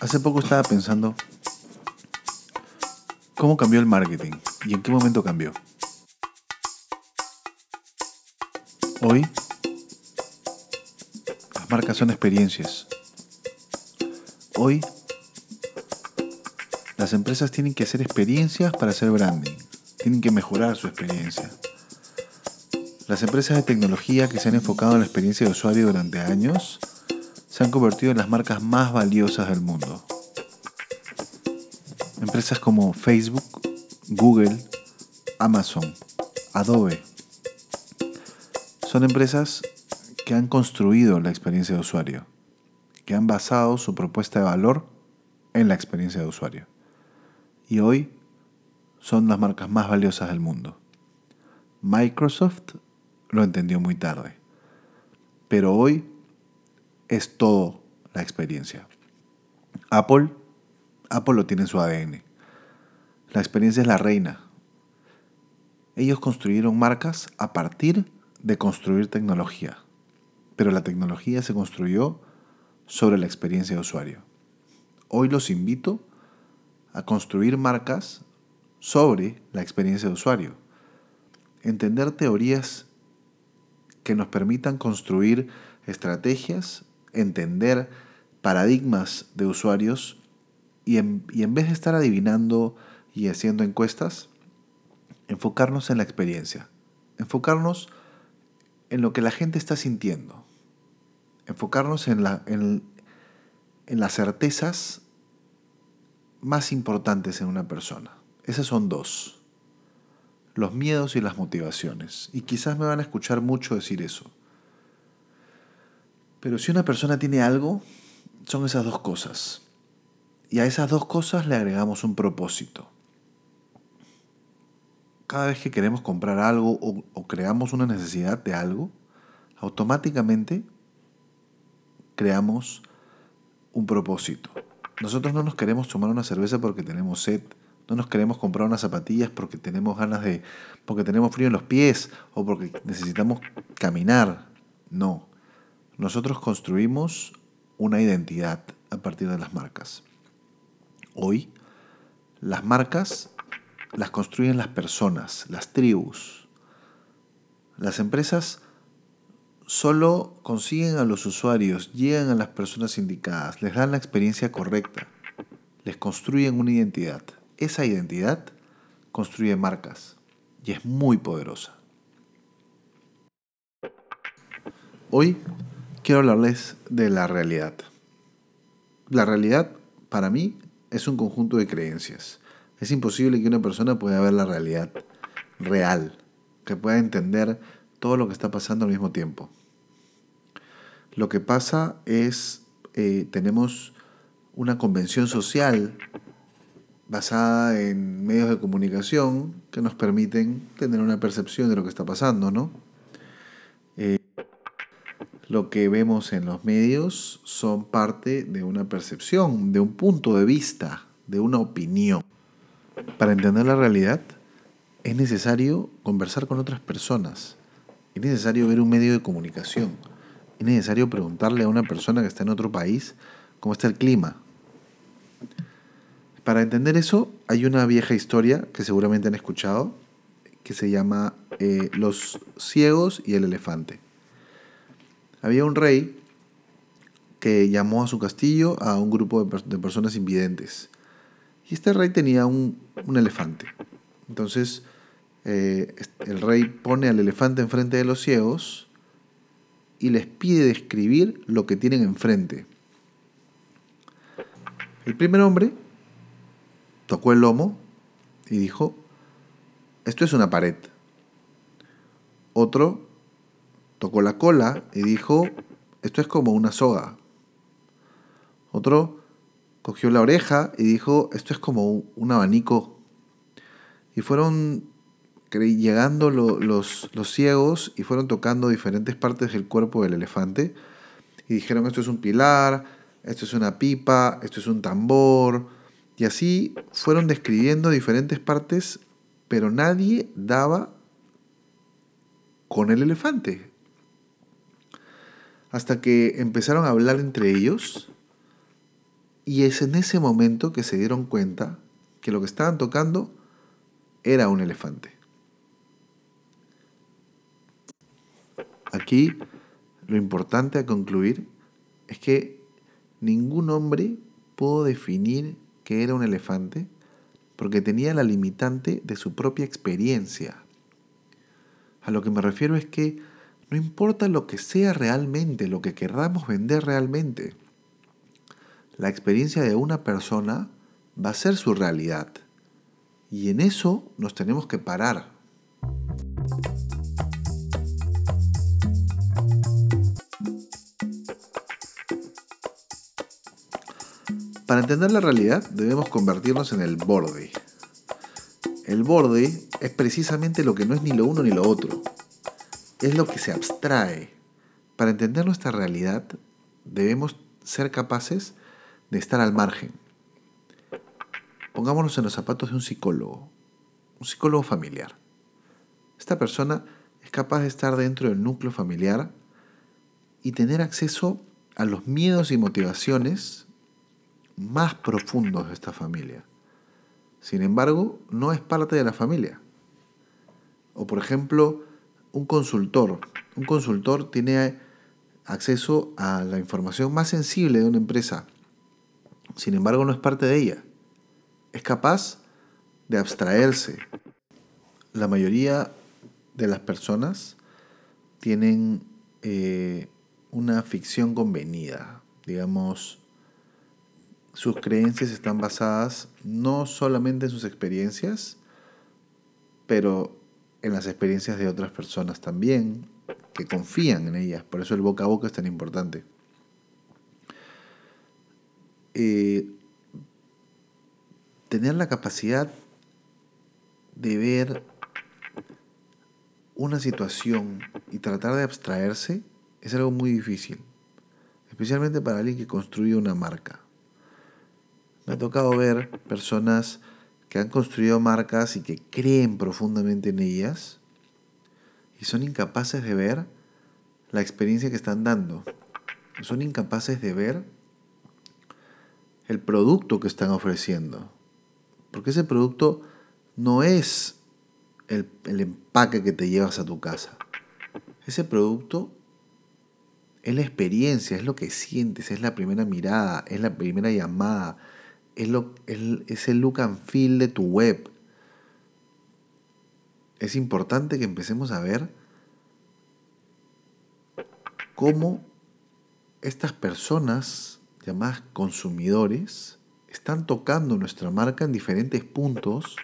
Hace poco estaba pensando cómo cambió el marketing y en qué momento cambió. Hoy las marcas son experiencias. Hoy las empresas tienen que hacer experiencias para hacer branding. Tienen que mejorar su experiencia. Las empresas de tecnología que se han enfocado en la experiencia de usuario durante años se han convertido en las marcas más valiosas del mundo. Empresas como Facebook, Google, Amazon, Adobe, son empresas que han construido la experiencia de usuario, que han basado su propuesta de valor en la experiencia de usuario. Y hoy son las marcas más valiosas del mundo. Microsoft lo entendió muy tarde, pero hoy es todo la experiencia. Apple, Apple lo tiene en su ADN. La experiencia es la reina. Ellos construyeron marcas a partir de construir tecnología, pero la tecnología se construyó sobre la experiencia de usuario. Hoy los invito a construir marcas sobre la experiencia de usuario. Entender teorías que nos permitan construir estrategias entender paradigmas de usuarios y en, vez de estar adivinando y haciendo encuestas, enfocarnos en la experiencia, enfocarnos en lo que la gente está sintiendo, enfocarnos en, la, en, en las certezas más importantes en una persona. Esas son dos, los miedos y las motivaciones. Y quizás me van a escuchar mucho decir eso. Pero si una persona tiene algo, son esas dos cosas. Y a esas dos cosas le agregamos un propósito. Cada vez que queremos comprar algo o, creamos una necesidad de algo, automáticamente creamos un propósito. Nosotros no nos queremos tomar una cerveza porque tenemos sed, no nos queremos comprar unas zapatillas porque tenemos ganas de, porque tenemos frío en los pies o porque necesitamos caminar. No. Nosotros construimos una identidad a partir de las marcas. Hoy, las marcas las construyen las personas, las tribus. Las empresas solo consiguen a los usuarios, llegan a las personas indicadas, les dan la experiencia correcta, les construyen una identidad. Esa identidad construye marcas y es muy poderosa. Hoy quiero hablarles de la realidad. La realidad, para mí, es un conjunto de creencias. Es imposible que una persona pueda ver la realidad real, que pueda entender todo lo que está pasando al mismo tiempo. Lo que pasa es, eh, tenemos una convención social basada en medios de comunicación que nos permiten tener una percepción de lo que está pasando, ¿no? Eh, lo que vemos en los medios son parte de una percepción, de un punto de vista, de una opinión. Para entender la realidad es necesario conversar con otras personas, es necesario ver un medio de comunicación, es necesario preguntarle a una persona que está en otro país cómo está el clima. Para entender eso hay una vieja historia que seguramente han escuchado que se llama eh, Los ciegos y el elefante. Había un rey que llamó a su castillo a un grupo de, personas invidentes. Y este rey tenía un, elefante. Entonces eh, el rey pone al elefante enfrente de los ciegos y les pide describir lo que tienen enfrente. El primer hombre tocó el lomo y dijo, esto es una pared. Otro tocó la cola y dijo, esto es como una soga. Otro cogió la oreja y dijo, esto es como un abanico. Y fueron llegando los, los ciegos y fueron tocando diferentes partes del cuerpo del elefante y dijeron, esto es un pilar, esto es una pipa, esto es un tambor. Y así fueron describiendo diferentes partes, pero nadie daba con el elefante hasta que empezaron a hablar entre ellos Y es en ese momento que se dieron cuenta que lo que estaban tocando era un elefante. Aquí lo importante a concluir es que ningún hombre pudo definir que era un elefante porque tenía la limitante de su propia experiencia. A lo que me refiero es que no importa lo que sea realmente, lo que queramos vender realmente, la experiencia de una persona va a ser su realidad. Y en eso nos tenemos que parar. Para entender la realidad debemos convertirnos en el borde. El borde es precisamente lo que no es ni lo uno ni lo otro. Es lo que se abstrae. Para entender nuestra realidad debemos ser capaces de estar al margen. Pongámonos en los zapatos de un psicólogo, un psicólogo familiar. Esta persona es capaz de estar dentro del núcleo familiar y tener acceso a los miedos y motivaciones más profundos de esta familia. Sin embargo, no es parte de la familia. O por ejemplo, un consultor. Un consultor tiene acceso a la información más sensible de una empresa. Sin embargo, no es parte de ella es capaz de abstraerse. La mayoría de las personas tienen eh, una ficción convenida, digamos, sus creencias están basadas no solamente en sus experiencias, pero en las experiencias de otras personas también, que confían en ellas. Por eso el boca a boca es tan importante. Eh, tener la capacidad de ver una situación y tratar de abstraerse es algo muy difícil, especialmente para alguien que construye una marca. Me ha tocado ver personas que han construido marcas y que creen profundamente en ellas y son incapaces de ver la experiencia que están dando. Son incapaces de ver el producto que están ofreciendo. Porque ese producto no es el, empaque que te llevas a tu casa. Ese producto es la experiencia, es lo que sientes, es la primera mirada, es la primera llamada, es, el look and feel de tu web. Es importante que empecemos a ver cómo estas personas llamadas consumidores están tocando nuestra marca en diferentes puntos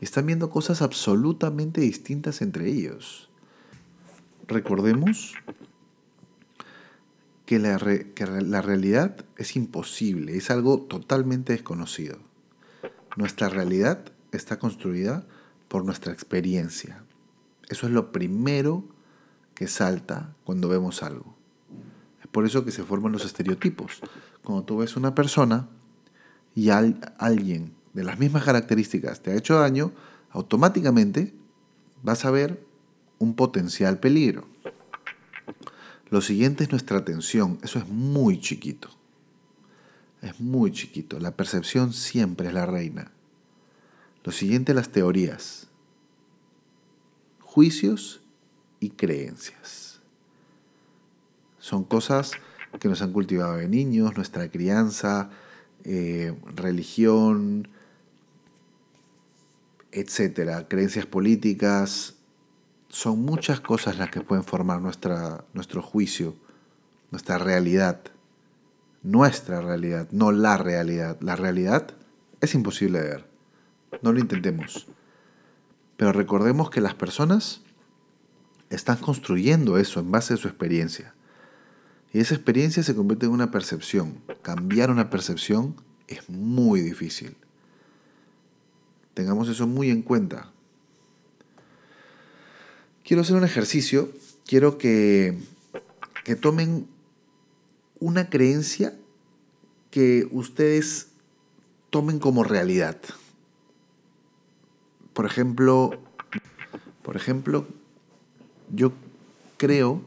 y están viendo cosas absolutamente distintas entre ellos. Recordemos que la, que la realidad es imposible, es algo totalmente desconocido. Nuestra realidad está construida por nuestra experiencia. Eso es lo primero que salta cuando vemos algo. Es por eso que se forman los estereotipos. Cuando tú ves una persona, y alguien de las mismas características te ha hecho daño, automáticamente vas a ver un potencial peligro. Lo siguiente es nuestra atención. Eso es muy chiquito. Es muy chiquito. La percepción siempre es la reina. Lo siguiente las teorías. Juicios y creencias. Son cosas que nos han cultivado de niños, nuestra crianza, eh, religión, etcétera, creencias políticas, son muchas cosas las que pueden formar nuestra, nuestro juicio, nuestra realidad, nuestra realidad, no la realidad. La realidad es imposible de ver, no lo intentemos. Pero recordemos que las personas están construyendo eso en base a su experiencia. Y esa experiencia se convierte en una percepción. Cambiar una percepción es muy difícil. Tengamos eso muy en cuenta. Quiero hacer un ejercicio. Quiero que, que tomen una creencia que ustedes tomen como realidad. Por ejemplo, por ejemplo, yo creo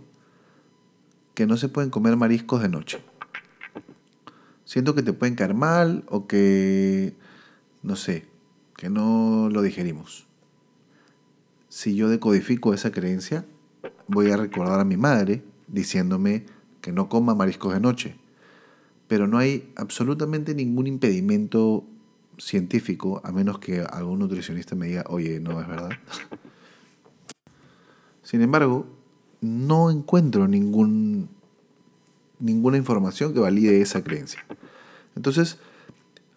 que no se pueden comer mariscos de noche. siento que te pueden caer mal o que, no sé, que no lo digerimos. Si yo decodifico esa creencia, voy a recordar a mi madre diciéndome que no coma mariscos de noche. Pero no hay absolutamente ningún impedimento científico, a menos que algún nutricionista me diga, oye, no es verdad. Sin embargo, no encuentro ninguna información que valide esa creencia. Entonces,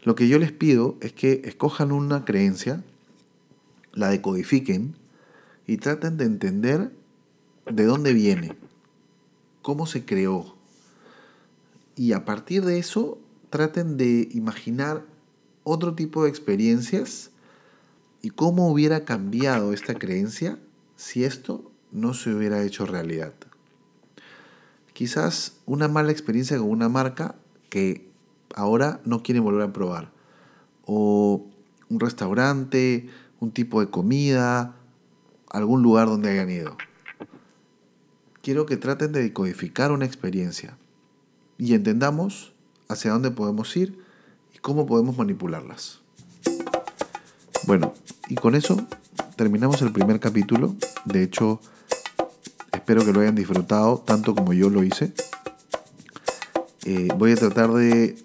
lo que yo les pido es que escojan una creencia, la decodifiquen y traten de entender de dónde viene, cómo se creó. Y a partir de eso, traten de imaginar otro tipo de experiencias y cómo hubiera cambiado esta creencia si esto no se hubiera hecho realidad. Quizás una mala experiencia con una marca que ahora no quieren volver a probar. O un restaurante, un tipo de comida, algún lugar donde hayan ido. Quiero que traten de decodificar una experiencia y entendamos hacia dónde podemos ir y cómo podemos manipularlas. Bueno, y con eso terminamos el primer capítulo. De hecho, espero que lo hayan disfrutado tanto como yo lo hice. Eh, voy a tratar de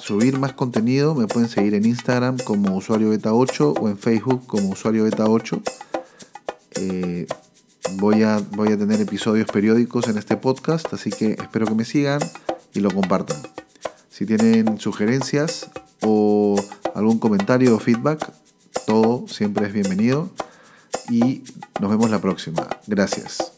subir más contenido. Me pueden seguir en Instagram como usuario beta 8 o en Facebook como usuario beta 8. Voy, a, voy a tener episodios periódicos en este podcast, así que espero que me sigan y lo compartan. Si tienen sugerencias o algún comentario o feedback, todo siempre es bienvenido. Y nos vemos la próxima. Gracias.